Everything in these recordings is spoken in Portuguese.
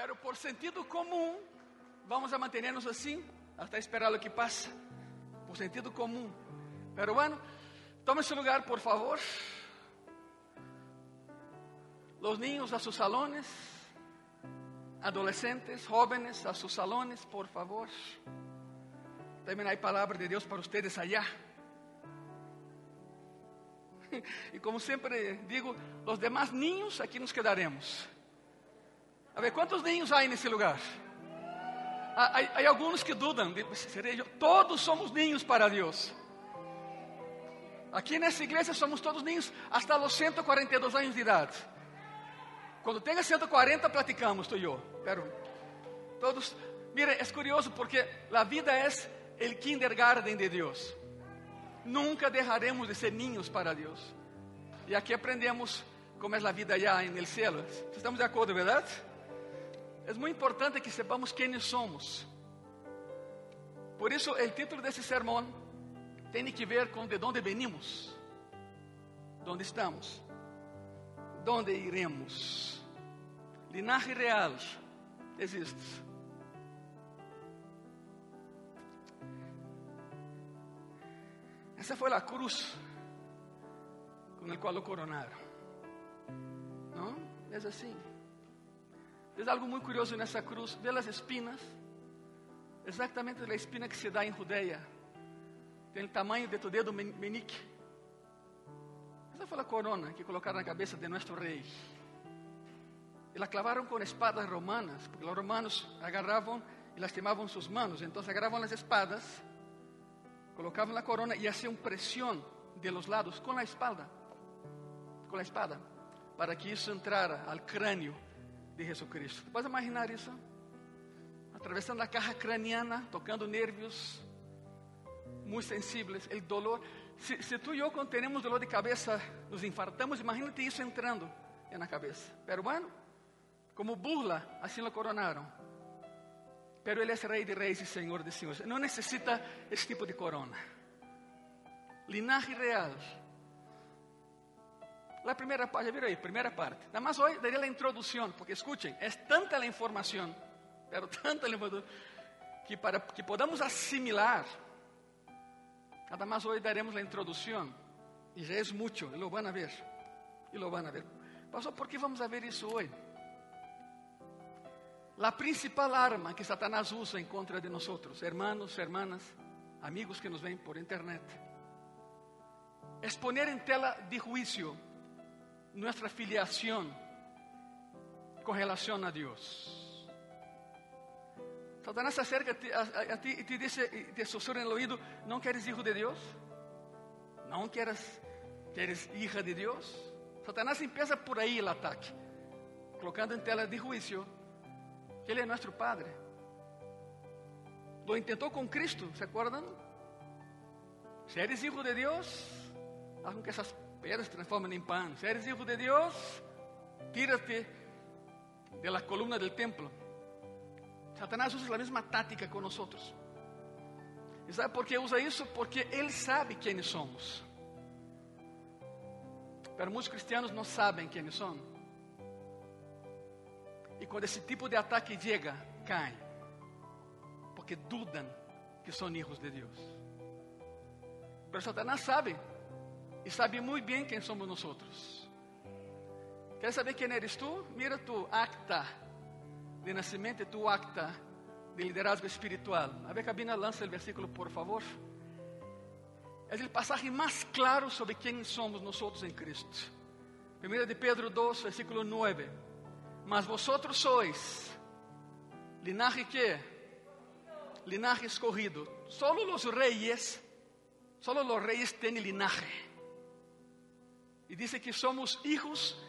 Pero por sentido común, vamos a mantenernos así hasta esperar lo que pasa. Por sentido común. Pero bueno, tome su lugar, por favor. Los niños a sus salones. Adolescentes, jóvenes a sus salones, por favor. También hay palabra de Dios para ustedes allá. Y como siempre digo, los demás niños aquí nos quedaremos. A ver, ¿cuántos niños hay en ese lugar? Ah, Hay, hay algunos que yo. Todos somos niños para Dios. Aquí en esta iglesia somos todos niños hasta los 142 años de edad. Cuando tenga 140 platicamos tú y yo. Pero todos, mire, es curioso porque la vida es el kindergarten de Dios. Nunca dejaremos de ser niños para Dios. Y aquí aprendemos cómo es la vida en el cielo. Estamos de acuerdo, ¿verdad? Es muy importante que sepamos quiénes somos. Por eso el título de ese sermón tiene que ver con de dónde venimos, dónde estamos, dónde iremos. Linaje real existe. Esa fue la cruz con el cual lo coronaron. ¿No? Es así. Es algo muy curioso en esa cruz. Ve las espinas. Exactamente la espina que se da en Judea. Tiene el tamaño de tu dedo men- meñique. Esa fue la corona que colocaron en la cabeza de nuestro rey. Y la clavaron con espadas romanas, porque los romanos agarraban y lastimaban sus manos. Entonces agarraban las espadas, colocaban la corona y hacían presión de los lados con la espalda, con la espada, para que eso entrara al cráneo de Jesucristo. ¿Puedes imaginar eso? Atravesando la caja craneana, tocando nervios muy sensibles, el dolor. Si, si tú y yo cuando tenemos dolor de cabeza nos infartamos, imagínate eso entrando en la cabeza. Pero bueno, como burla, así lo coronaron. Pero Él es Rey de Reyes y Señor de Señores. No necesita ese tipo de corona. Linaje real. La primera parte, ya vieron ahí, primera parte. Nada más hoy daré la introducción, porque escuchen, es tanta la información, pero tanta la información, que para que podamos asimilar, nada más hoy daremos la introducción. Y ya es mucho, y lo van a ver. Y lo van a ver. Pastor, ¿por qué vamos a ver eso hoy? La principal arma que Satanás usa en contra de nosotros, hermanos, hermanas, amigos que nos ven por internet, es poner en tela de juicio nuestra filiación con relación a Dios. Satanás se acerca a ti, y te y te susurra en el oído, ¿no que eres hijo de Dios? ¿No que eres, que eres hija de Dios? Satanás empieza por ahí el ataque, colocando en tela de juicio que Ele é nosso Padre. Lo intentou com Cristo, ¿se acuerdan? Si eres hijo de Dios, haz con que esas piedras se transformen en pan. Si eres hijo de Dios, tírate de la columna del templo. Satanás usa la misma táctica con nosotros. ¿Y sabe por qué usa eso? Porque Él sabe quiénes somos. Pero muchos cristianos no saben quiénes son. E quando esse tipo de ataque chega, caem. Porque dudam que são hijos de Deus. Mas Satanás sabe. E sabe muito bem quem somos nós. Quer saber quem eres tu? Mira tu acta de nascimento tu acta de liderazgo espiritual. A ver, cabina, lança o versículo, por favor. É o passagem mais claro sobre quem somos nós em Cristo. 1 de Pedro 2, versículo 9. Mas vosotros sois linaje que? Linaje escogido. Solo los reyes, solo los reyes tienen linaje. Y dice que somos hijos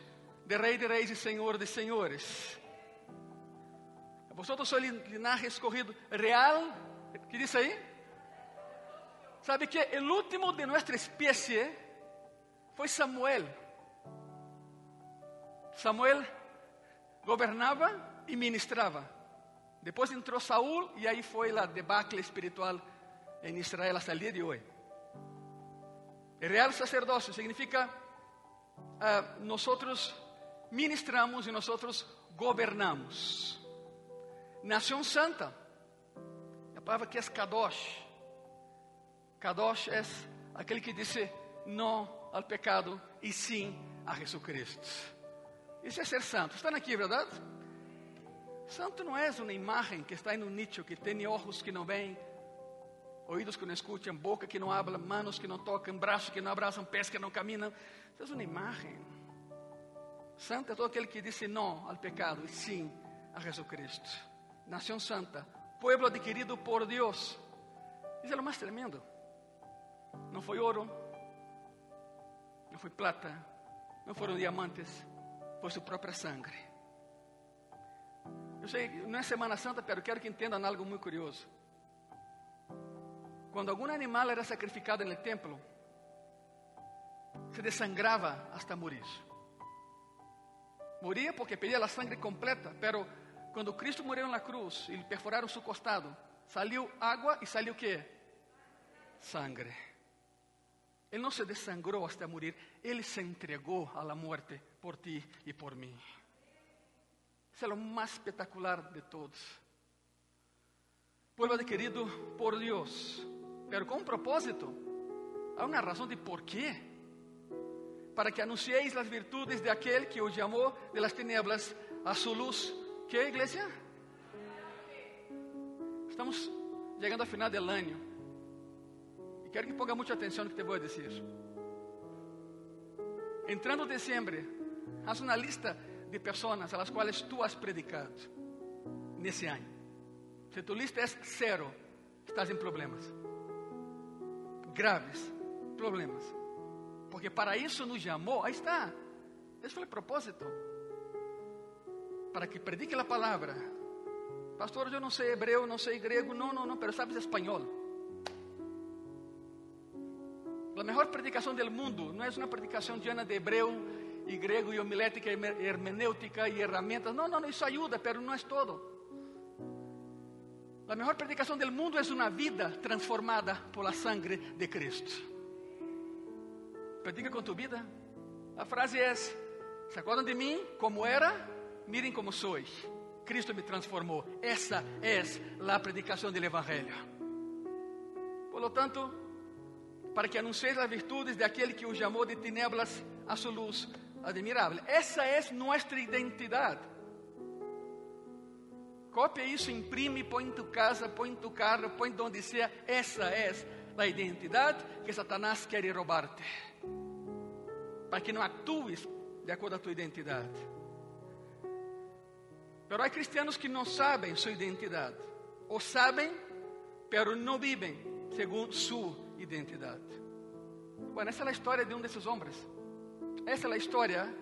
de Rey de Reyes y Señor de Señores. Vosotros sois linaje escogido real. ¿Qué dice ahí? ¿Sabe que el último de nuestra especie fue Samuel? Samuel gobernaba y ministraba. Después entró Saúl y ahí fue la debacle espiritual en Israel hasta el día de hoy. El real sacerdocio significa ah, nosotros ministramos y nosotros gobernamos. nación santa. A palavra que é Kadosh. Kadosh é aquele que disse não ao pecado e sim a Jesucristo. Isso é ser santo. Estão aqui, verdade? Santo não é uma imagem que está em um nicho, que tem olhos que não veem, ouvidos que não escutam, boca que não habla, manos que não tocam, braços que não abraçam, pés que não caminham. Isso é uma imagem. Santo é todo aquele que disse não ao pecado e sim a Jesucristo. Nação santa, pueblo adquirido por Deus. Isso é o mais tremendo. Não foi ouro, não foi plata, não foram diamantes, foi sua própria sangue. Eu sei, não é Semana Santa, pero quero que entendam algo muito curioso. Quando algum animal era sacrificado no templo, se desangrava hasta morir. Moria porque pedia a sangue completa, pero quando Cristo morreu na cruz e perfuraram seu costado, saiu água e saiu o que? Sangre. Ele não se desangrou hasta morir, ele se entregou à morte por ti e por mim. Isso é o mais espetacular de todos. Pueblo querido por Deus, pero com um propósito. Há uma razão de por quê. Para que anuncieis as virtudes de aquele que os chamou de las tinieblas a sua luz. Que igreja? Estamos chegando ao final do ano. E quero que ponga muita atenção no que te vou dizer. Entrando dezembro, haz uma lista de pessoas a las quais tu has predicado nesse ano. Se tu lista é zero, estás em problemas. Graves problemas. Porque para isso nos chamou, aí está. Esse foi o propósito. Para que predique a palavra. Pastor, eu não sei hebreu, não sei grego, não, não, não, pero sabes espanhol. A melhor predicação do mundo não é uma predicação llena de hebreu e grego e homilética e hermenêutica e ferramentas. Não, não, isso ajuda, mas não é todo. A melhor predicação do mundo é uma vida transformada por la sangre de Cristo. Predica com tu vida. A frase é: ¿Se acordam de mim como era? Miren como sois. Cristo me transformou. Essa é a predicação do Evangelho. Por lo tanto, para que anuncieis as virtudes de aquele que os chamou de tinieblas a sua luz admirável. Essa é nossa identidade. Copia isso, imprime, põe em tu casa, põe em tu carro, põe onde seja. Essa é a identidade que Satanás quer roubar-te. Para que não atues de acordo com a tua identidade. Mas há cristianos que não sabem sua identidade. Ou sabem, pero não vivem segundo sua identidade. Bueno, essa é a história de um desses homens. Essa é a história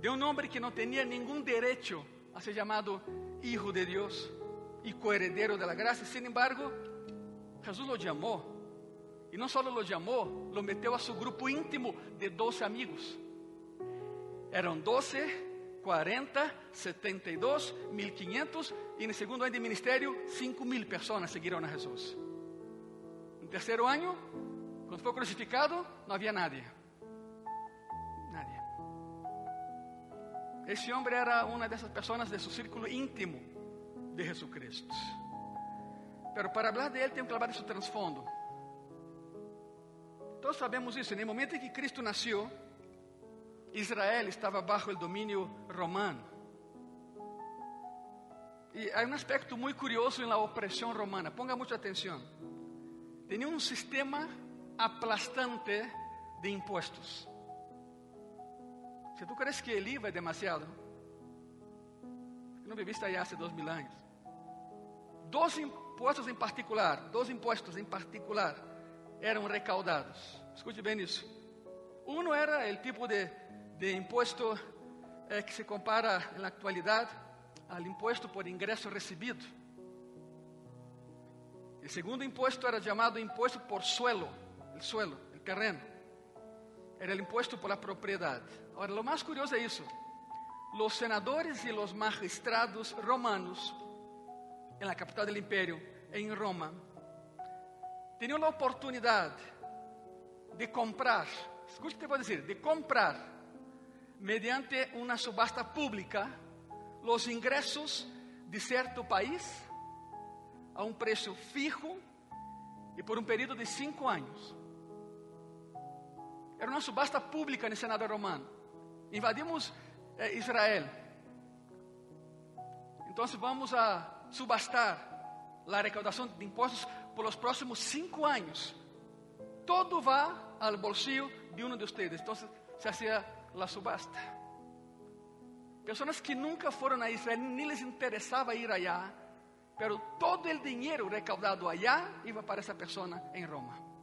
de um homem que não tinha nenhum direito a ser chamado Hijo de Deus e coheredero de la gracia. Sin embargo, Jesus lo chamou. E não só lo chamou, lo meteu a seu grupo íntimo de 12 amigos. Eram 12, 40, 72, 1500 e no segundo ano de ministério, 5 mil pessoas seguiram a Jesus. No terceiro ano, quando foi crucificado, não havia nadie. Nadie. Esse homem era uma dessas pessoas de seu círculo íntimo de Jesucristo. Pero para falar de ele, tenho que falar de seu transfondo. Todos sabemos isso. No momento em que Cristo nasceu, Israel estava bajo o domínio romano. E há um aspecto muito curioso na opressão romana. Ponga muita atenção. Tinha um sistema aplastante de impuestos. Se tu crees que el IVA es demasiado, não viviste aí há dois mil anos. Dois impostos em particular, dois impostos em particular eram recaudados. Escute bem isso. Um era o tipo de, de imposto eh, que se compara na atualidade ao imposto por ingresso recebido. O segundo imposto era chamado imposto por suelo el suelo, el terreno. Era el impuesto por la propiedad. Ahora, lo más curioso es eso. Los senadores y los magistrados romanos, en la capital del imperio, en Roma, tenían la oportunidad de comprar, escuche voy a decir, de comprar mediante una subasta pública los ingresos de certo país a um preço fijo e por um período de cinco anos. Era uma subasta pública no Senado romano. Invadimos eh, Israel. Então vamos a subastar a recaudação de impostos por os próximos cinco anos. Todo vai ao bolsillo de um de vocês. Então se hacía a subasta. Pessoas que nunca foram a Israel, nem les interessava ir allá, pero todo o dinheiro recaudado allá iba para essa pessoa em Roma.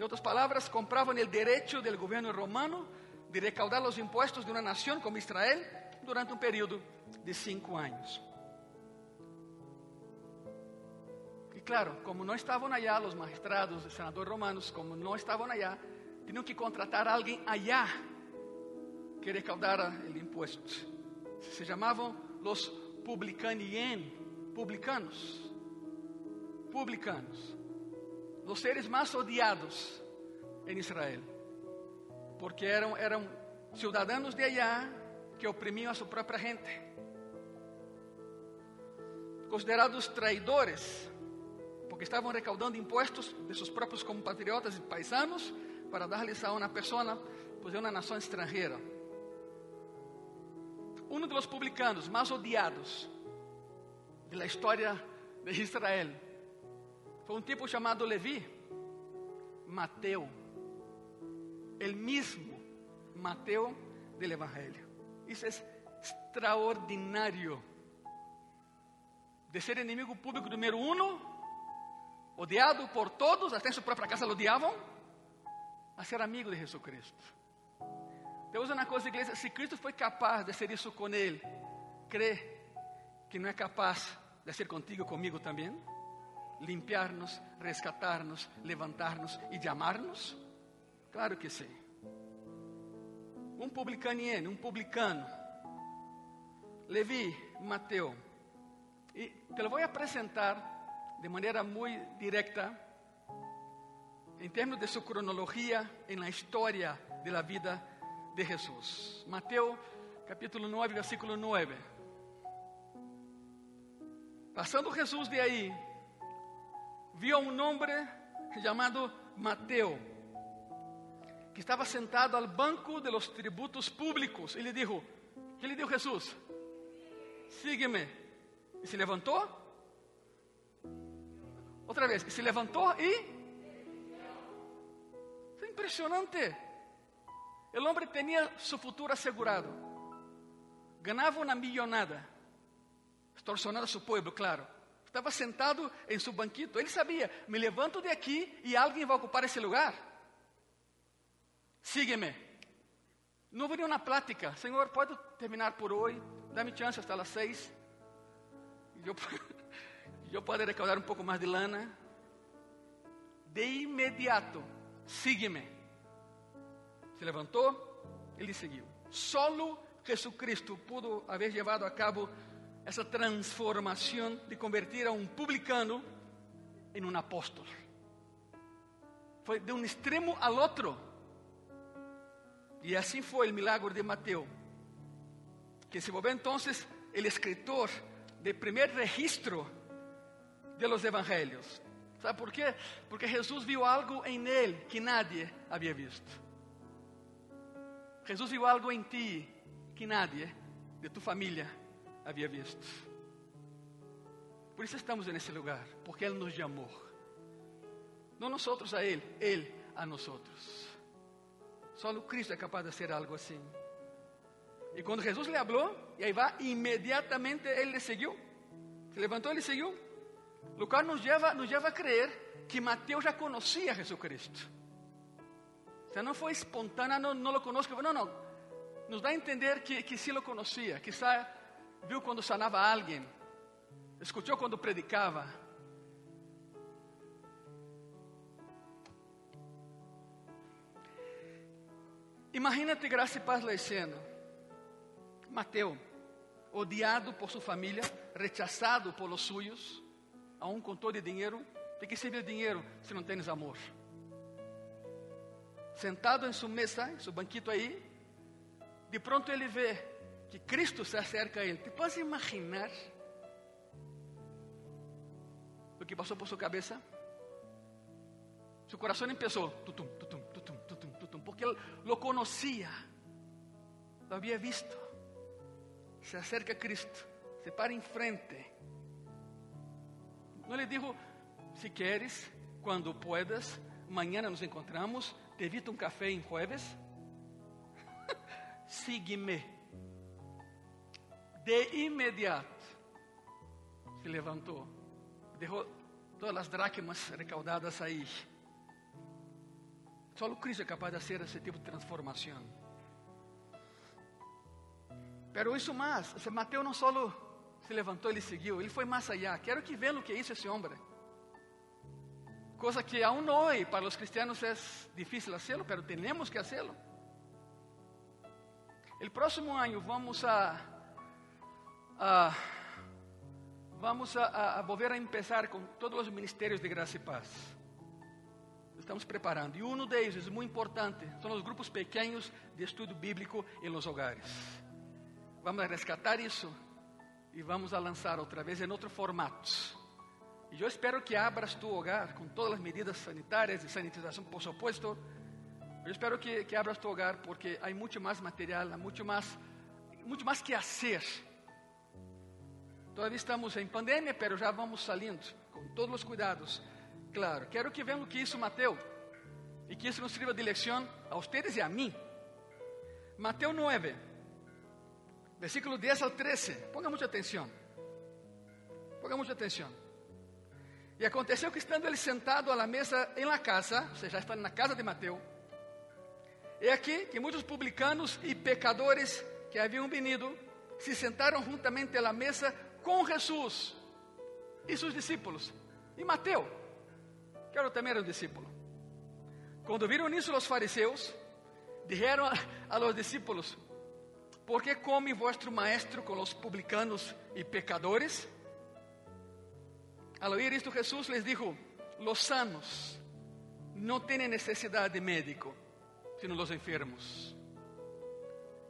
De outras palavras, compravam o direito do governo romano de recaudar os impostos de uma nação como Israel durante um período de cinco anos. E claro, como não estavam allá os magistrados, os senadores romanos, como não estavam allá, tinham que contratar alguém allá que recaudara o imposto. Se chamavam os publicanien, publicanos, publicanos, os seres mais odiados em Israel, porque eram, eram cidadãos de allá que oprimiam a sua própria gente, considerados traidores, porque estavam recaudando impostos de seus próprios compatriotas e paisanos para dar-lhes a uma pessoa, pois é uma nação estrangeira. Um dos publicanos mais odiados da história de Israel foi um tipo chamado Levi, Mateu, el mesmo Mateu do Evangelho. Isso é extraordinário. De ser inimigo público número um, odiado por todos, até em sua própria casa lo odiavam, a ser amigo de Jesus Cristo. Deus é uma coisa, igreja, se Cristo foi capaz de ser isso com ele, crê que não é capaz de ser contigo, comigo também? Limpiar-nos, resgatar-nos, levantar-nos e de amar-nos? Claro que sim. Um publicanien, um publicano. Levi, Mateu. E te lo vou apresentar de maneira muito direta, em termos de sua cronologia, na história da vida de Jesús. Mateo capítulo 9, versículo 9. Pasando Jesús de ahí, vio a un hombre llamado Mateo, que estaba sentado al banco de los tributos públicos. Y le dijo, ¿qué le dijo Jesús? Sígueme. Y se levantó. Otra vez, y se levantó y... Es impresionante. O homem tinha seu futuro assegurado. Ganhava uma millonada. Extorsionando a seu povo, claro. Estava sentado em seu banquito. Ele sabia: me levanto de aqui e alguém vai ocupar esse lugar. Sígueme. Não houve nenhuma plática. Senhor, pode terminar por hoje? Dá-me chance até as seis. Eu, eu posso recaudar um pouco mais de lana. De imediato, sígueme se levantou, ele seguiu. Solo Jesucristo pudo haber levado a cabo essa transformação de convertir a um publicano em um apóstolo. Foi de um extremo ao outro. E assim foi o milagre de Mateus, que se volvió entonces el escritor de primer registro de los evangelios. ¿Sabe por quê? Porque Jesús viu algo em ele que nadie havia visto. Jesus viu algo em ti que nadie de tu família havia visto. Por isso estamos nesse lugar, porque Ele nos chamou. Não nós a Ele, Ele a nós. Só o Cristo é capaz de fazer algo assim. E quando Jesus lhe falou, e aí vai, imediatamente ele lhe seguiu. Se levantou e seguiu. O nos leva, nos leva a crer que Mateus já conhecia Jesus Cristo. O sea, no fue espontánea, no, no lo conozco. No, no. Nos da a entender que, que sí lo conocía. Quizá viu quando sanava a alguém. Escutou quando predicava. Imagínate, graça e paz, escena. Mateo, odiado por sua família, rechazado por los suyos, aún com todo o dinheiro. De que serve o dinheiro se não tens amor? sentado em sua mesa, em seu banquito aí, de pronto ele vê que Cristo se acerca a él. ¿Te puedes imaginar lo que pasó por su cabeza? Su corazón empezó, tutum, tutum, tutum, tutum, tutum, porque él lo conocía, lo había visto. Se acerca a Cristo, se para enfrente. No le dijo, si quieres, cuando puedas, mañana nos encontramos, te invito un café en jueves. Sígueme. De inmediato se levantou, deixou todas as dracmas recaudadas aí. Só o Cristo é capaz de fazer esse tipo de transformação. Pero isso mais, Mateus não só se levantou, ele seguiu, ele foi mais allá. Quero que vejam o que isso esse homem. Coisa que aún hoje para os cristianos é difícil hacerlo, pero temos que hacerlo. El próximo ano vamos a, a vamos a, a, volver a empezar com todos os ministérios de graça e paz. Estamos preparando. E um deles muito importante, são os grupos pequenos de estudo bíblico em los hogares. Vamos a rescatar isso e vamos a lançar outra vez em outro formato. E eu espero que abras tu hogar com todas as medidas sanitárias e sanitização, por supuesto. Eu espero que, que abras tu hogar porque há muito mais material, há muito mais, muito mais que fazer. Todavía estamos em pandemia, pero já vamos salindo com todos os cuidados. Claro, quero que vejam que isso Mateus e que isso nos sirva de lição a vocês e a mim. Mateus 9, versículo 10 al 13. Ponga muita atenção. Ponga muita atenção. E aconteceu que estando ele sentado à mesa em la casa, ou seja, está na casa de Mateus, é aqui que muitos publicanos e pecadores que haviam venido se sentaram juntamente à mesa com Jesus e seus discípulos. E Mateus, que era também era um discípulo. Quando viram isso os fariseus, disseram a, los discípulos: ¿Por que come vuestro maestro com os publicanos e pecadores? Al oír esto Jesús les dijo, los sanos no tienen necesidad de médico, sino los enfermos.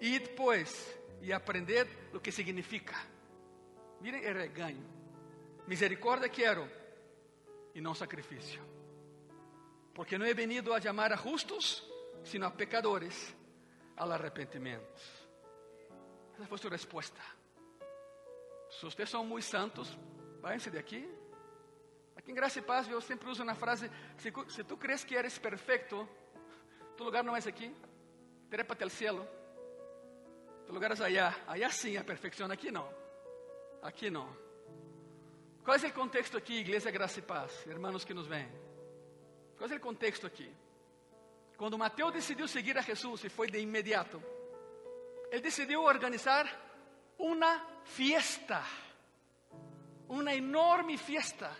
Id pues y aprended lo que significa. Miren el regaño. Misericordia quiero y no sacrificio. Porque no he venido a llamar a justos, sino a pecadores al arrepentimiento. Esa fue su respuesta. Si ustedes son muy santos, váyanse de aquí Aqui em Graça e Paz eu sempre uso na frase: se, se tu crees que eres perfeito, tu lugar não é aqui, trépate al cielo. Tu lugar é allá. Allá sim a perfeição, aqui não. Aqui não. Qual é o contexto aqui, Igreja Graça e Paz, irmãos que nos vêm? Qual é o contexto aqui? Quando Mateus decidiu seguir a Jesus e foi de imediato, ele decidiu organizar uma fiesta, uma enorme fiesta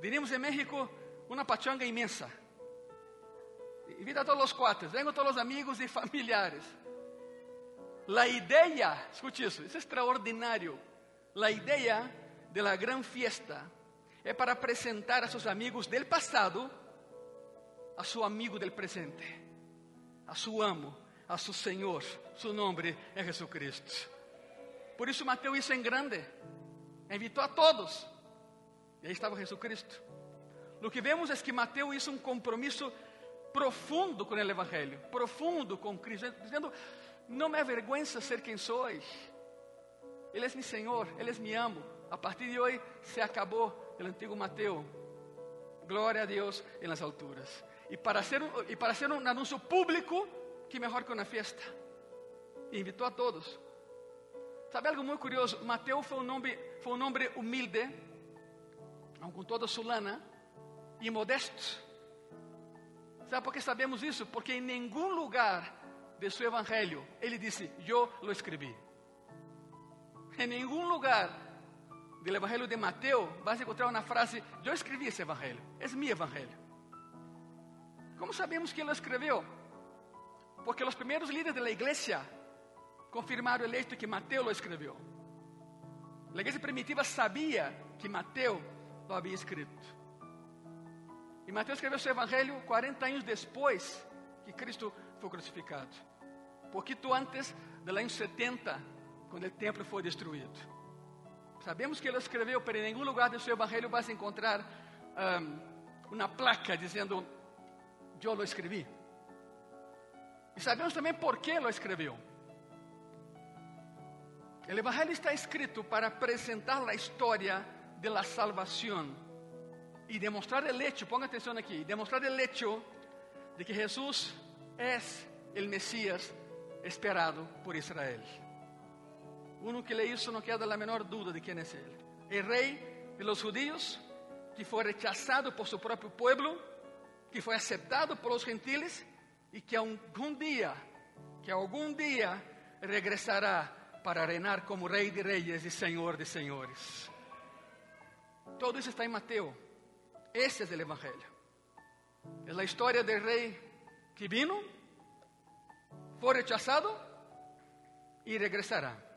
diríamos em México, uma pachanga imensa. Invita a todos os cuates, vengan todos os amigos e familiares. La idea, escute isso, isso é extraordinário. La idea de la gran fiesta é para apresentar a seus amigos del passado a seu amigo del presente, a seu amo, a seu Senhor. Seu nome é Jesucristo. Por isso Mateus isso em grande. Invitou a todos. E aí estava Jesucristo. O que vemos é que Mateus hizo um compromisso profundo com o Evangelho, profundo com Cristo, dizendo: Não me avergüenza ser quem sois. Ele é meu Senhor, Ele é meu amo. A partir de hoje se acabou o antigo Mateus. Glória a Deus em las alturas. E para ser, e para ser um anúncio público, que melhor que uma festa. E invitou a todos. Sabe algo muito curioso? Mateus foi um nome, foi um nome humilde com toda sua lana, e modesto. Sabe por que sabemos isso? Porque em nenhum lugar de seu evangelho ele disse: Eu lo escrevi. Em nenhum lugar do evangelho de Mateus vas encontrar uma frase: Eu escrevi esse evangelho, é meu evangelho. Como sabemos que ele escreveu? Porque os primeiros líderes da igreja confirmaram o hecho que Mateus lo escreveu. A igreja primitiva sabia que Mateus lo havia escrito. E Mateus escreveu seu evangelho 40 anos depois que Cristo foi crucificado. Pouquito antes do ano 70, quando o templo foi destruído. Sabemos que ele escreveu, pero em nenhum lugar do seu evangelho vas encontrar um, uma placa dizendo: Eu lo escrevi. E sabemos também por que lo escreveu. O Evangelho está escrito para apresentar a história de la salvação e demonstrar o hecho, ponga atenção aqui, demonstrar o hecho de que Jesus é o Messias esperado por Israel. Uno que lê isso não queda a menor dúvida de quem é ele. O rei de los judíos, que foi rechazado por seu próprio povo, que foi aceptado por los gentiles e que algum dia, que algum dia regressará para reinar como Rei de Reis e Senhor de Senhores. Todo isso está em Mateus. Esse é o Evangelho. É a história do rei que vino, foi rechazado e regressará.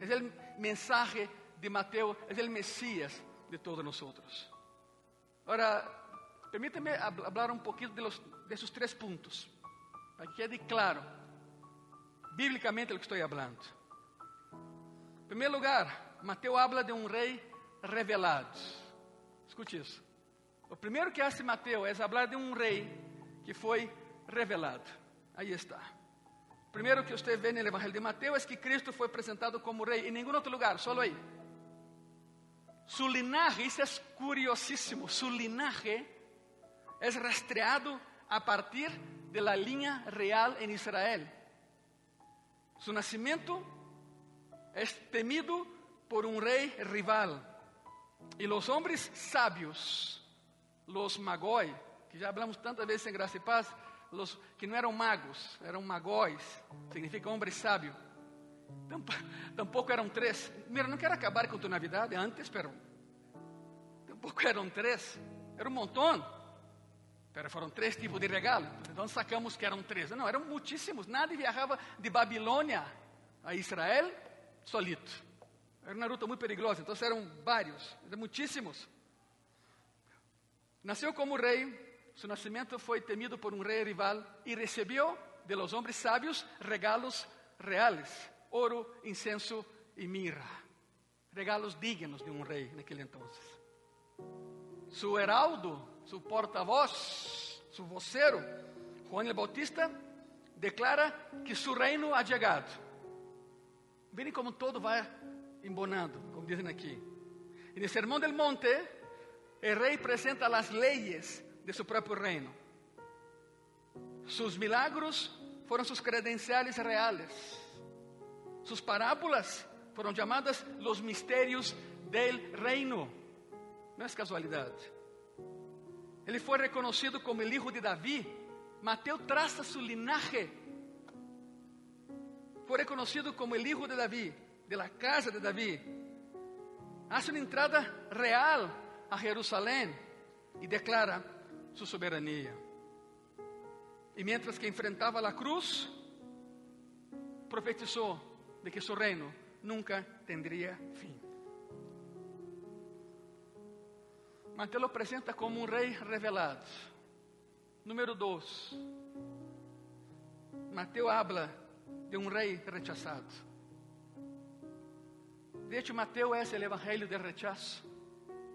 É o mensaje de Mateus, é o Messias de todos nós. Agora, permítame falar um pouquinho de, los, de esos três pontos, para que quede claro, bíblicamente, o que estou falando. Em primeiro lugar, Mateus habla de um rei revelado. Escute isso. O primeiro que hace Mateus é falar de um rei que foi revelado. Aí está. Primeiro que você vê no Evangelho de Mateus é que Cristo foi apresentado como rei em nenhum outro lugar, só aí. Su linaje, isso é curiosíssimo, su linaje é rastreado a partir de la linha real em Israel. Su nascimento é temido por um rei rival. E os homens sábios, os magói, que já hablamos tantas vezes em Graça e Paz, los, que não eram magos, eram magóis, significa homem sábio. Tampouco eram três. Mira, não quero acabar com tu Navidade antes, pero tampouco eram três, era um montão. Pero foram três tipos de regalo. Então sacamos que eram três. Não, eram muitíssimos. Nadie viajava de Babilônia a Israel solito. Era uma ruta muito perigosa, então eram vários, eram muitíssimos. Nasceu como rei, seu nascimento foi temido por um rei rival e recebeu de los homens sábios regalos reais: ouro, incenso e mirra. Regalos dignos de um rei naquele entonces. Su heraldo, su porta-voz, su vocero, Juan el Bautista, declara que su reino ha chegado. Verem como todo vai embonando, como dizem aqui. E no Sermão del Monte, o rei apresenta as leis de seu próprio reino. Sus milagros foram sus credenciales reales. Sus parábolas foram chamadas los misterios del reino. Não é casualidade. Ele foi reconhecido como o hijo de Davi. Mateus traça su linaje foi reconhecido como o hijo de Davi, de la casa de Davi. Hace uma entrada real a Jerusalém e declara sua soberania. E mientras que enfrentava a cruz, profetizou de que seu reino nunca tendría fim. Mateus lo apresenta como um rei revelado. Número 2. Mateus habla de um rei rechazado. De hecho, Mateo é o evangelho de rechazo.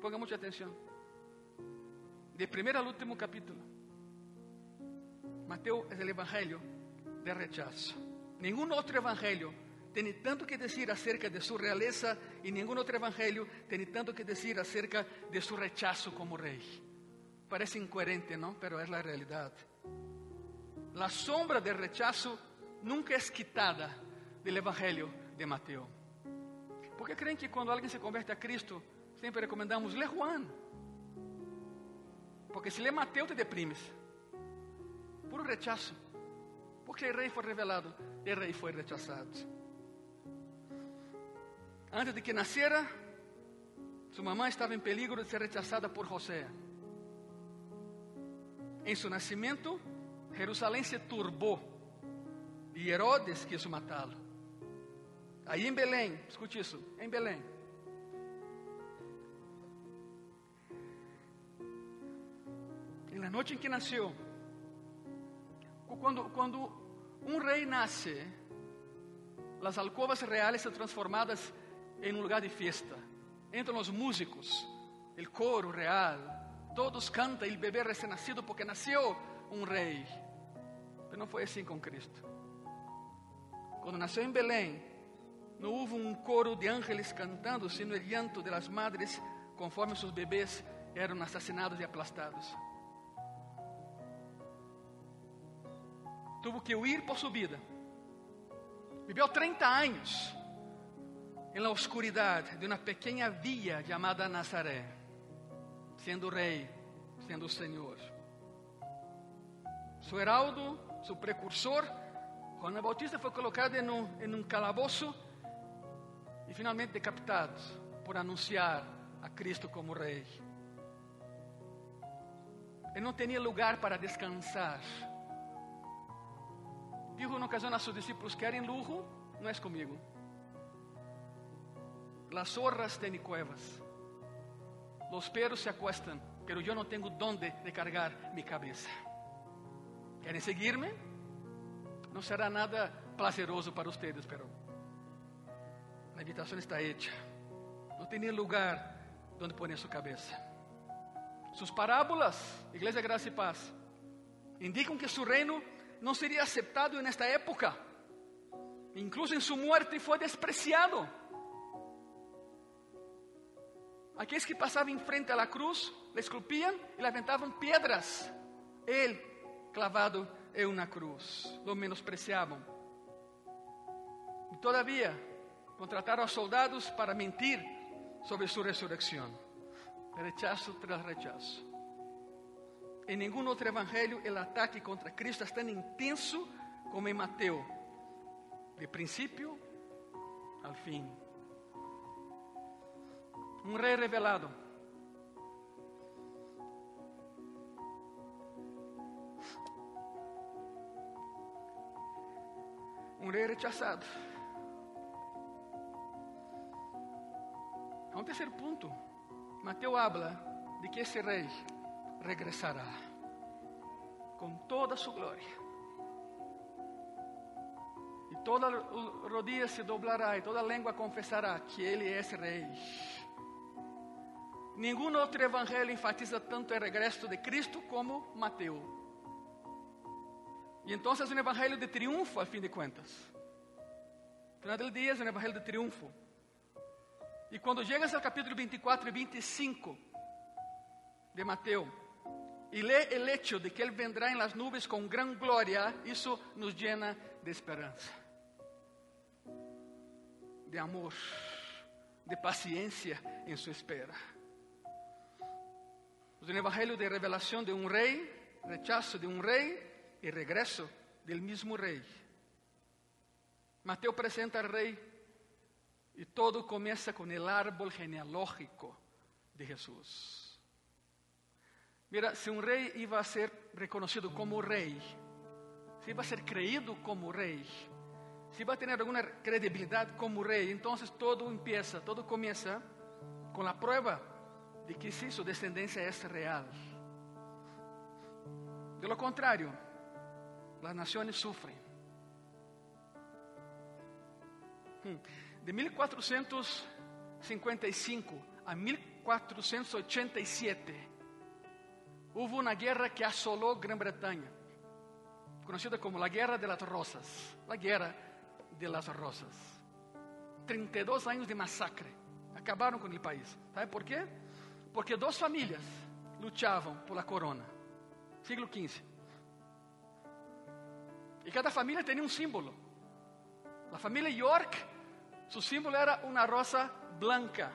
Ponga muita atenção. De primeiro ao último capítulo. Mateo é o evangelho de rechazo. Nenhum outro evangelho tem tanto que dizer acerca de sua realeza e nenhum outro evangelho tem tanto que dizer acerca de seu rechazo como rei. Parece incoerente, não? Pero é a realidade. A sombra de rechazo nunca é quitada do Evangelho de Mateus. Porque creem que quando alguém se converte a Cristo, sempre recomendamos ler Juan. Porque se lê Mateus te deprimes. Puro rechazo. Porque o rei foi revelado, o rei foi rechazado. Antes de que nascera, sua mamãe estava em peligro de ser rechazada por José. Em seu nascimento, Jerusalém se turbou e Herodes quis matá-lo. Aí em Belém, escute isso, em Belém. Na noite em que nasceu, quando, quando um rei nasce, las alcovas reales são transformadas em um lugar de fiesta. Entram os músicos, el coro real, todos cantam el bebê recém-nascido porque nasceu um rei. Mas não foi assim com Cristo. Quando nasceu em Belém, não houve um coro de ángeles cantando, sino o llanto de las madres conforme seus bebês eram assassinados e aplastados. Tuvo que huir por sua vida. Viveu 30 anos em la oscuridade de pequena via chamada Nazaré, sendo rei, sendo Senhor. Su heraldo, su precursor, Juan Bautista foi colocado em um, em um calabouço e finalmente decapitado por anunciar a Cristo como rei. Ele não tinha lugar para descansar. Dijo uma ocasião a seus discípulos: Querem lujo? Não é comigo. Las zorras têm cuevas. Los perros se acuestan, pero yo no tengo donde de cargar mi cabeza. ¿Querem seguir-me? Não será nada prazeroso para vocês, pero a invitação está hecha. Não tinha lugar onde poner sua cabeça. Suas parábolas, Igreja Graça e Paz, indicam que seu reino não seria aceptado nesta época. Incluso em sua morte foi despreciado. Aqueles que passavam em frente à cruz, le esculpiam e le aventavam pedras. Ele, clavado em uma cruz, lo menospreciavam. E todavia, contrataram a soldados para mentir sobre su resurrección. Rechazo tras rechazo. En ningún otro evangelio el ataque contra Cristo es tan intenso como en Mateo, de principio al fin. Un rey revelado. Un rey rechazado. A um terceiro ponto, Mateus habla de que esse rei regressará com toda a sua glória. E toda rodilha se doblará e toda língua confessará que ele é esse rei. Nenhum outro evangelho enfatiza tanto o regresso de Cristo como Mateus. E então é um evangelho de triunfo, a fim de contas. Final do dia é um evangelho de triunfo. E quando chegas ao capítulo 24 e 25 de Mateus, e o hecho de que Ele vendrá em las nubes com gran glória, isso nos llena de esperança, de amor, de paciência em sua espera. O evangelho de revelação de um rei, rechazo de um rei e regresso del mesmo rei. Mateus apresenta al rei y todo comienza con el árbol genealógico de Jesús. Mira, si un rey iba a ser reconocido como rey, si iba a ser creído como rey, si iba a tener alguna credibilidad como rey, entonces todo empieza, todo comienza con la prueba de que sí, su descendencia es real. De lo contrario, las naciones sufren. Hmm. de 1455 a 1487, houve uma guerra que assolou Grã-Bretanha, conhecida como a Guerra de las Rosas. A Guerra de las Rosas. 32 anos de massacre. Acabaram com o país. Sabe por quê? Porque duas famílias lutavam por la corona. Siglo XV. E cada família tinha um símbolo. A família York Su símbolo era una rosa blanca.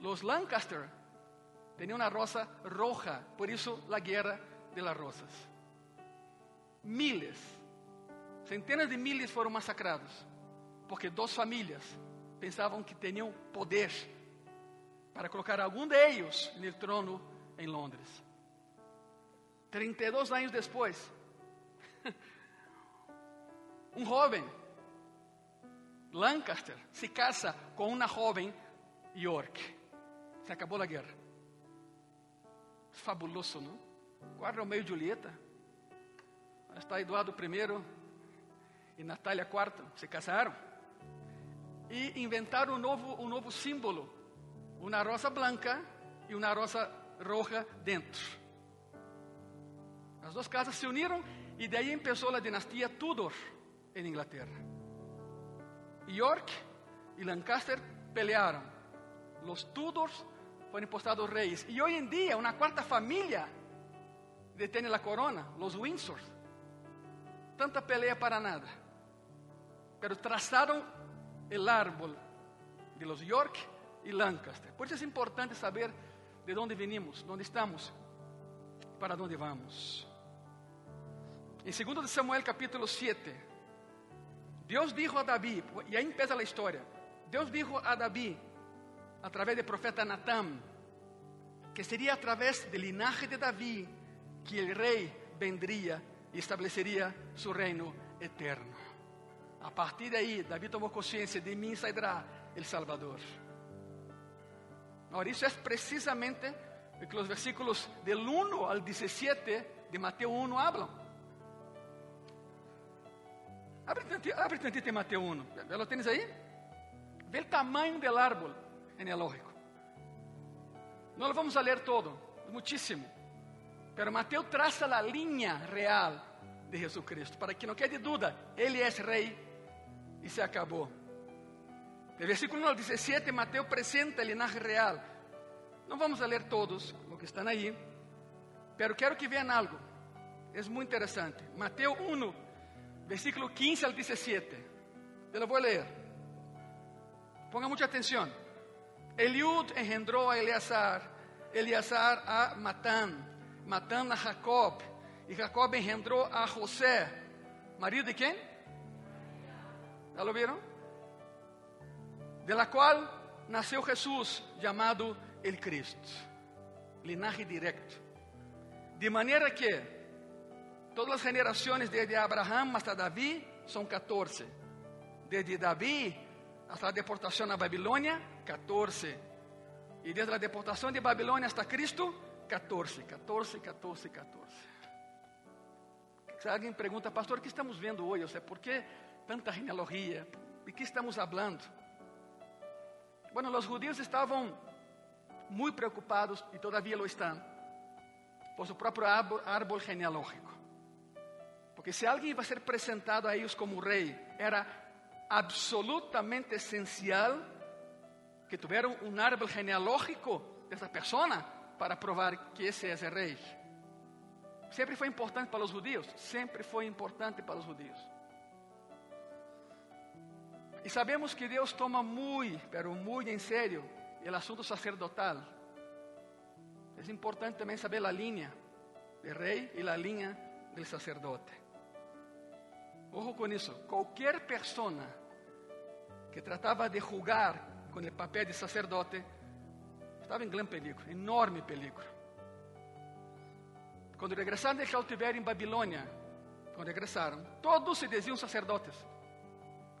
Los Lancaster tenían una rosa roja, por eso la guerra de las rosas. Miles, centenas de miles fueron masacrados, porque dos familias pensavam que tinham poder para colocar algum de ellos en el trono em Londres. 32 anos depois, um jovem Lancaster se casa com uma jovem York. Se acabou a guerra. Fabuloso, não? Guarda o meio Julieta. Está Eduardo I e Natália IV se casaram e inventaram um novo, um novo símbolo, uma rosa branca e uma rosa roja dentro. As duas casas se uniram e daí começou a dinastia Tudor em Inglaterra. York e Lancaster pelearam. Os Tudors foram impostados reis. E hoje em dia, uma quarta família detém a corona, os Windsors. Tanta pelea para nada. Pero trazaram o árbol de los York e Lancaster. Por isso é importante saber de onde venimos, onde estamos, para onde vamos. Em 2 Samuel capítulo 7, Deus dijo a Davi, e aí empieza a história. Deus dijo a Davi, a través do profeta Natán, que seria através do linaje de Davi que o rei vendria e estabeleceria seu reino eterno. A partir daí, Davi tomou consciência: de mim sairá o Salvador. Agora, isso é precisamente o que os versículos del 1 al 17 de Mateus 1 hablam. Abre, abre tantito Mateus 1. ¿Lo tienes aí? Vê o tamanho do árbol genealógico. Não vamos a ler todo, muitíssimo. Pero Mateus traça a linha real de Jesucristo, para que não quede dúvida, Ele é rei e se acabou. No versículo 1 al 17, Mateus apresenta o linaje real. Não vamos a ler todos lo que estão aí, pero quero que vejam algo. É muito interessante. Mateus 1, versículo 15 al 17. Te lo voy a leer. Ponga mucha atención. Eliud engendró a Eleazar, Eleazar a Matán, Matán a Jacob, y Jacob engendró a José, marido de quién? ¿Ya lo vieron? De la cual nació Jesús, llamado el Cristo. Linaje directo. De manera que Todas as gerações desde Abraão hasta Davi são 14. Desde Davi hasta a deportação na Babilônia, 14. E desde a deportação de Babilônia hasta Cristo, 14, 14, 14, 14. Se alguém pergunta, pastor, o que estamos vendo hoje? Eu sei, por que tanta genealogia? De que estamos falando? Bueno, os judíos estavam muito preocupados, e todavia lo estão, por seu próprio árbol genealógico. Porque se alguém vai ser apresentado a eles como rei, era absolutamente essencial que tiveram um árbol genealógico dessa pessoa para provar que esse é o rei. Sempre foi importante para os judeus, sempre foi importante para os judeus. E sabemos que Deus toma muito, pero muito em sério, o assunto sacerdotal. É importante também saber a linha do rei e a linha do sacerdote. Ojo com isso. Qualquer pessoa que tratava de julgar com o papel de sacerdote estava em grande peligro, enorme peligro. Quando regressaram de cautiverio em Babilônia, quando regressaram, todos se diziam sacerdotes.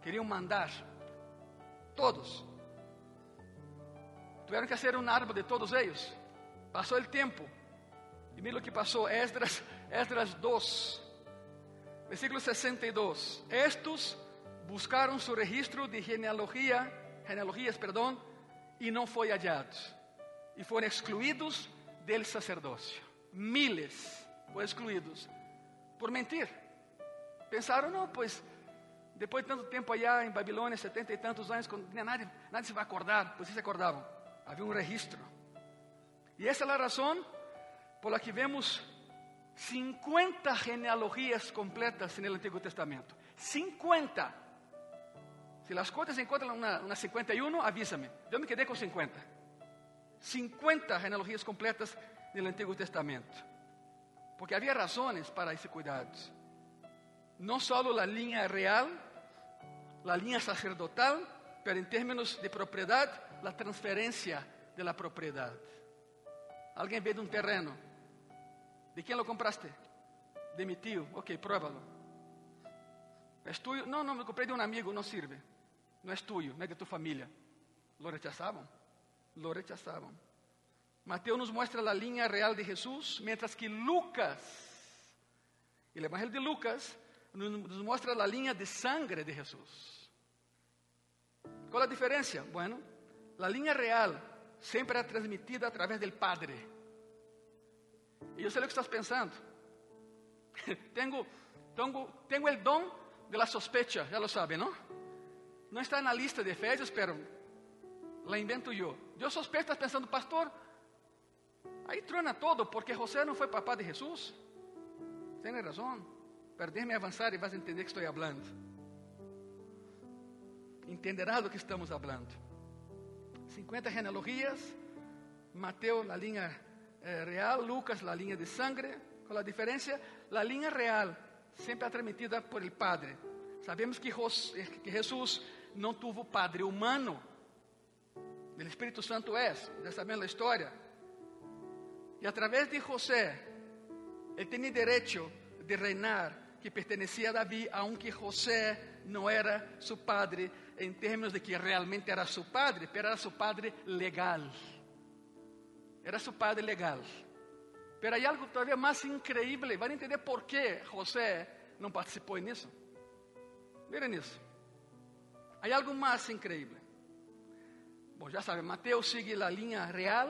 Queriam mandar. Todos. Tiveram que fazer um árvore de todos eles. Passou o tempo. E mira o que passou. Esdras, Esdras 2, Versículo 62. Estos buscaram su registro de genealogía, genealogías, perdón, y no foi hallado. E foram excluídos del sacerdocio. Miles foram excluídos por mentir. Pensaram, não, pois depois de tanto tempo allá em Babilônia, setenta e tantos anos, quando nadie, nadie se vai acordar, pois se acordavam. Havia um registro. E essa é a razão por la que vemos 50 genealogías completas en el Antiguo Testamento. 50. Si las cuentas encuentran una, una 51, avísame. Yo me quedé con 50. 50 genealogías completas en el Antiguo Testamento. Porque había razones para ese cuidado. No solo la línea real, la línea sacerdotal, pero en términos de propiedad, la transferencia de la propiedad. Alguien ve de un terreno ¿De quién lo compraste? De mi tío. Ok, pruébalo. ¿Es tuyo? No, no, me compré de un amigo, no sirve. No es tuyo, no es de tu familia. Lo rechazaban. Lo rechazaban. Mateo nos muestra la línea real de Jesús, mientras que Lucas, el Evangelio de Lucas, nos mostra a linha de sangre de Jesus. Qual a diferença? Bueno, a linha real sempre é transmitida através do Padre. E eu sei o que estás pensando. tenho, tenho, tenho o dom de la sospecha, já lo sabe, não? Não está na lista de Efésios, pero la invento eu. Eu sospecho, pensando, pastor, aí truena todo, porque José não foi papá de Jesus. Tem razão. Pero déjeme avançar e vas entender que estou falando. Entenderás do que estamos falando. 50 genealogias, Mateus na linha eh, real, Lucas na linha de sangre. Qual a diferença? A linha real sempre transmitida por el Padre. Sabemos que, que Jesus não teve Padre humano. O Espírito Santo é, já sabemos a história. E através de José, ele tem direito de reinar que pertencia a Davi, aunque José não era seu padre em termos de que realmente era seu padre, pero era seu padre legal. Era seu padre legal. Pero há algo todavía mais increíble. A entender por que José não participou nisso. Miren isso. Há algo mais increíble. Bom, já sabem, Mateus sigue a linha real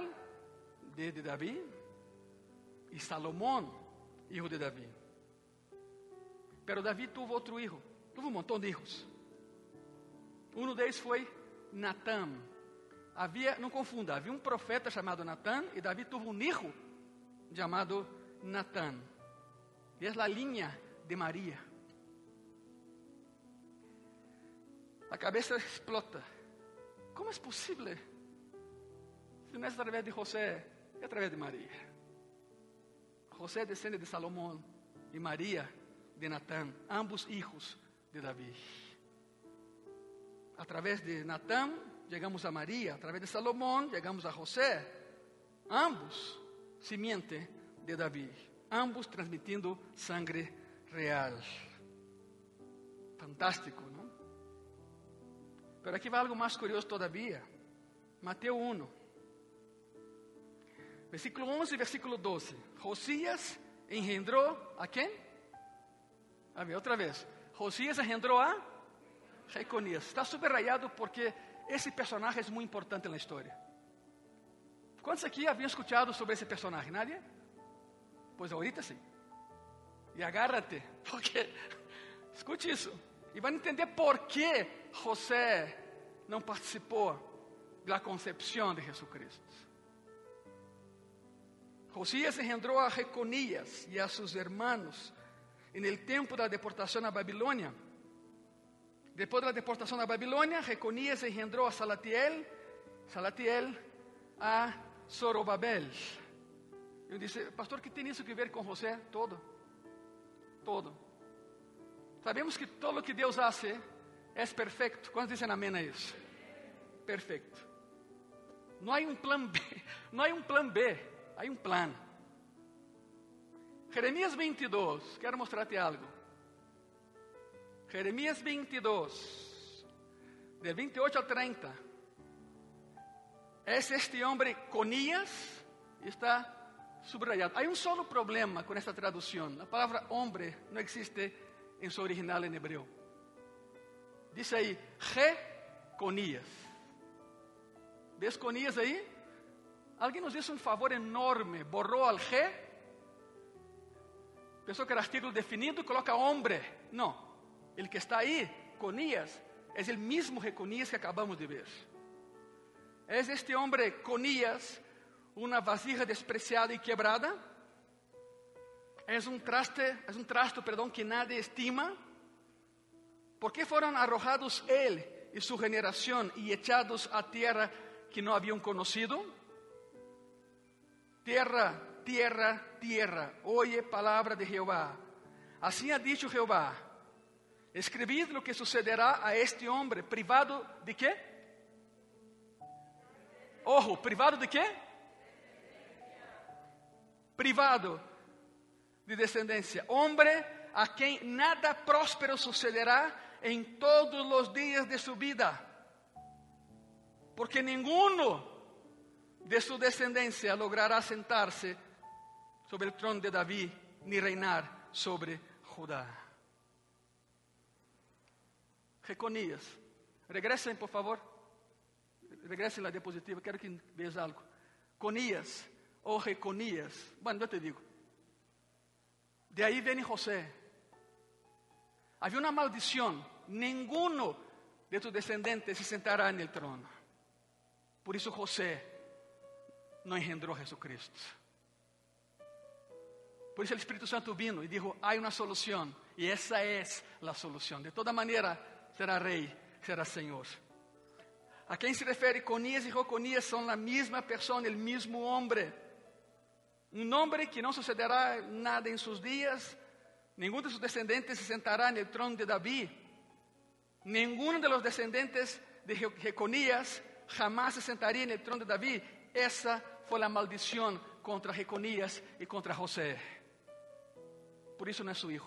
de, de e Salomão, filho de Davi. Pero Davi teve outro hijo, teve um montão de hijos. Um deles foi Natã. Havia, não confunda, havia um profeta chamado Natã e Davi teve um hijo chamado Natã. E é a linha de Maria. A cabeça explota. Como é possível? Se não é através de José, é através de Maria. José descende de Salomão e Maria de Natán, ambos hijos de David. A través de Natán llegamos a María, a través de Salomón llegamos a José, ambos simiente de David, ambos transmitiendo sangre real. Fantástico, ¿no? Pero aqui vai algo mais curioso todavia. Mateus 1, versículo 11 e versículo 12. Josias engendrou a quem? A ver, outra vez. Josias engendrou a Jeconias. Está subrayado porque esse personagem é muito importante na história. Quantos aqui haviam escutado sobre esse personagem? Nadie? Pois ahorita sim. E agárrate, porque escute isso. E vai entender por que José não participou da concepção de Jesus Cristo. Josias engendrou a Jeconias e a seus hermanos en el tiempo de la deportación a Babilonia. Después de la deportación a Babilonia, Jeconías engendró a Salatiel, Salatiel a Zorobabel. Eu disse, pastor, que tem isso que ver com José? Todo. Todo. Sabemos que todo o que Deus hace é perfeito. Quantos dizem amém a isso? Perfeito. Não há um plano B, não há um plano B, há um plano. Jeremias 22, quero mostrar-te algo. Jeremias 22, de 28 a 30. É este homem Conías, está subrayado. Há um solo problema com esta tradução. A palavra homem não existe em seu original em hebreu. Diz aí, Re Conías. ¿Ves Conías aí? Alguém nos disse um favor enorme, borrou al G Pensou que era artículo definido, coloca homem. Não. Ele que está aí, Conías, é o mesmo Reconías que acabamos de ver. É este homem Conías, uma vasija despreciada e quebrada. É um traste, é um trasto, perdão, que nadie estima. ¿Por que foram arrojados ele e sua geração e echados a terra que não haviam conhecido? Terra tierra, tierra, oye palabra de Jehová. Así ha dicho Jehová, escribid lo que sucederá a este hombre, privado de qué? Ojo, privado de qué? Privado de descendencia. Hombre a quien nada próspero sucederá en todos los días de su vida. Porque ninguno de su descendencia logrará sentarse sobre o trono de Davi, nem reinar sobre Judá. Jeconías. Regresen, por favor. Regresen la diapositiva, quero que veas algo. Conías ou Jeconías. Bueno, eu te digo. De aí vem José. Havia uma maldição. Ninguno de tus descendentes se sentará en el trono. Por isso José não engendrou Jesucristo. Por isso o Espírito Santo vino e dijo: há uma solução, e essa é a solução. De toda maneira, será rei, será Senhor. A quem se refere Conias e Joconias são a mesma pessoa, o mesmo homem. Um homem que não sucederá nada em seus dias, nenhum de seus descendentes se sentará no trono de Davi, nenhum de los descendentes de Jeconías jamás se sentaria no trono de Davi. Essa foi a maldição contra Jeconías e contra José. Por isso não é seu filho.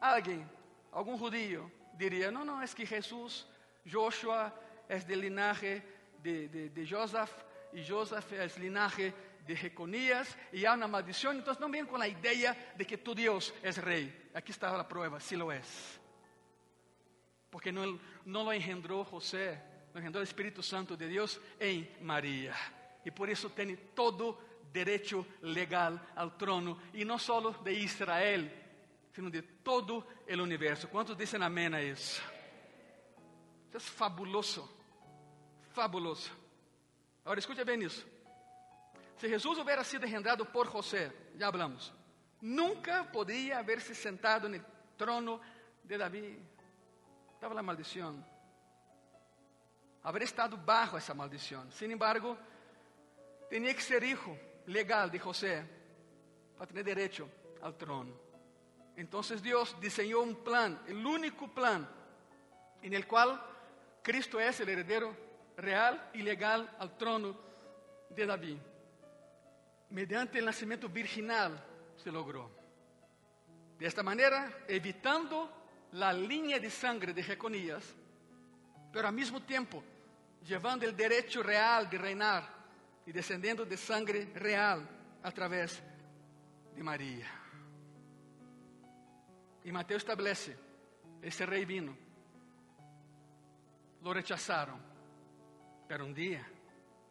Alguém, algum judío, diria: não, não, é que Jesus, Joshua, é de linaje de, de, de Joseph, e Joseph é linaje de Jeconías, e há uma maldição. Então não venham com a ideia de que tu Deus é rei. Aqui está a prova, se lo é. Porque não, não lo engendrou José, lo engendrou o Espírito Santo de Deus em Maria. E por isso tem todo direito legal ao trono, e não só de Israel, sino de todo o universo. Quantos dizem amém a isso? Isso é fabuloso, fabuloso. Agora escute bem isso. Se Jesus houvera sido engendrado por José, já hablamos, nunca poderia haber se sentado no trono de Davi. Estava a maldição. Haber estado bajo essa maldição. Sin embargo, tinha que ser hijo legal de José para ter direito ao trono. Então Deus desenhou um plano, o único plano, em el qual Cristo é o heredero real e legal ao trono de Davi. Mediante o nascimento virginal se logrou. De esta maneira, evitando a linha de sangue de Jeconías, pero ao mesmo tempo, levando o direito real de reinar e descendendo de sangue real através de Maria. E Mateus estabelece: esse rei vino, lo rechazaram, pero um dia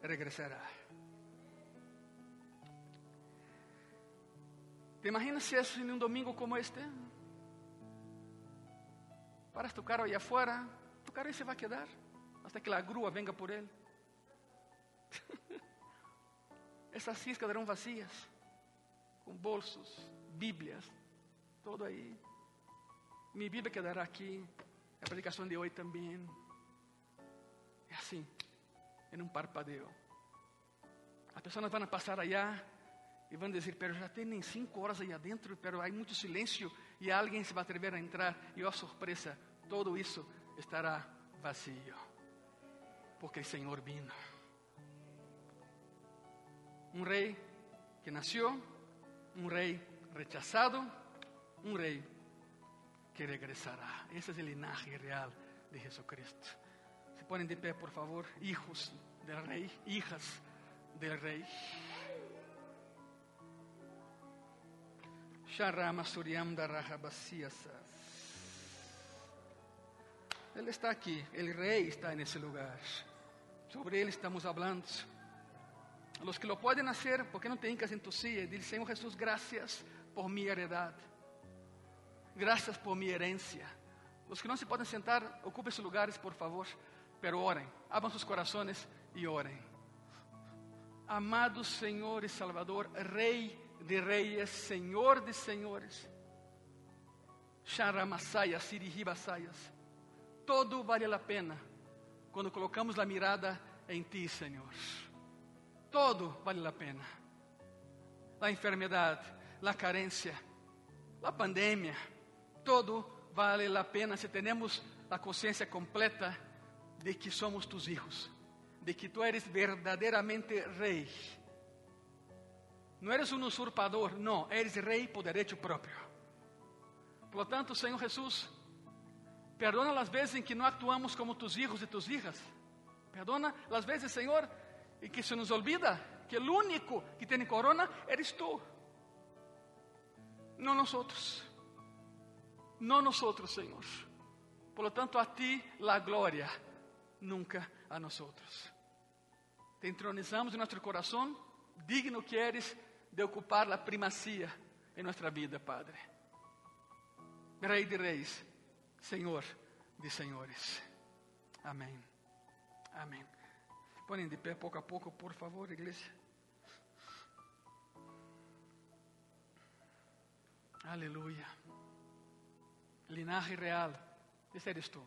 regressará. ¿Te imaginas se isso em um domingo como este? Paras tu carro allá afuera, tu carro ahí se va a quedar hasta que la grúa venga por él. Essas sillas quedarão vazias, com bolsos, Bíblias, todo aí. Minha Bíblia quedará aqui, a predicação de hoje também. É assim, em um parpadeo. As pessoas vão passar allá e vão dizer, pero já tem cinco horas aí adentro, pero há muito silêncio e alguém se vai atrever a entrar e, oh, surpresa, todo isso estará vazio, porque o Senhor vino. Um rei que nasceu, um rei rechazado, um rei que regressará. Esse é o linaje real de Jesucristo. Se ponem de pé, por favor, hijos del rei, hijas del Darrahabasiasas. Ele está aqui, o rei está nesse lugar. Sobre ele estamos falando. Os que lo podem hacer, porque não en tu silla, diz Senhor Jesus, graças por minha heredade. Graças por minha herência. Os que não se podem sentar, ocupem seus lugares, por favor. Pero orem, abram seus corações e orem. Amado Senhor e Salvador, Rei de reis, Senhor de senhores. Sharamasayas, Sirihibasayas. Todo vale a pena quando colocamos a mirada em Ti, Senhor. Todo vale a pena. A enfermidade, a carência, a pandemia, todo vale a pena se temos a consciência completa de que somos tus hijos, de que tu eres verdadeiramente rei não eres um usurpador, não, eres rei por direito próprio. Por lo tanto, Senhor Jesus, perdona as vezes em que não actuamos como tus hijos e tus hijas. Perdona as vezes, Senhor, em que se nos olvida que o único que tem corona eres nós outros. Não nós outros, Senhor. Por lo tanto, a ti la gloria, nunca a nosotros. Te entronizamos em nosso coração, digno que eres de ocupar a primacía em nossa vida, Padre. Rei de reis, Senhor de senhores. Amém. Amém. Põem de pé pouco a pouco, por favor, igreja. Aleluia. Linaje real. Esse eres tu.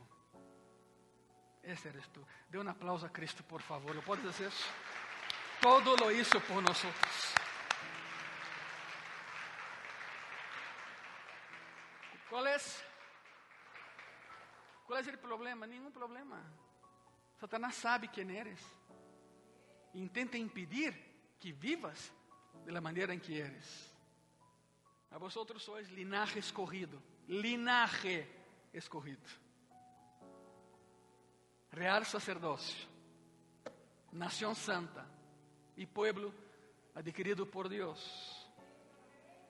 Esse eres tu. Dê um aplauso a Cristo, por favor. ¿Lo puedes hacer? Todo lo hizo por nosotros. ¿Cuál es? ¿Cuál es el problema? Ningún problema. Satanás sabe quién eres. Intenta impedir que vivas de la manera en que eres. A vosotros sois linaje escorrido, linaje escorrido. Real sacerdócio, nação santa e pueblo adquirido por Deus,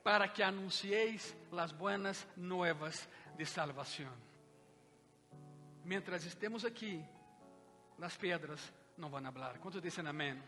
para que anuncieis las buenas nuevas de salvação. Mientras estemos aqui, as pedras não vão falar. Quantos dizem amém?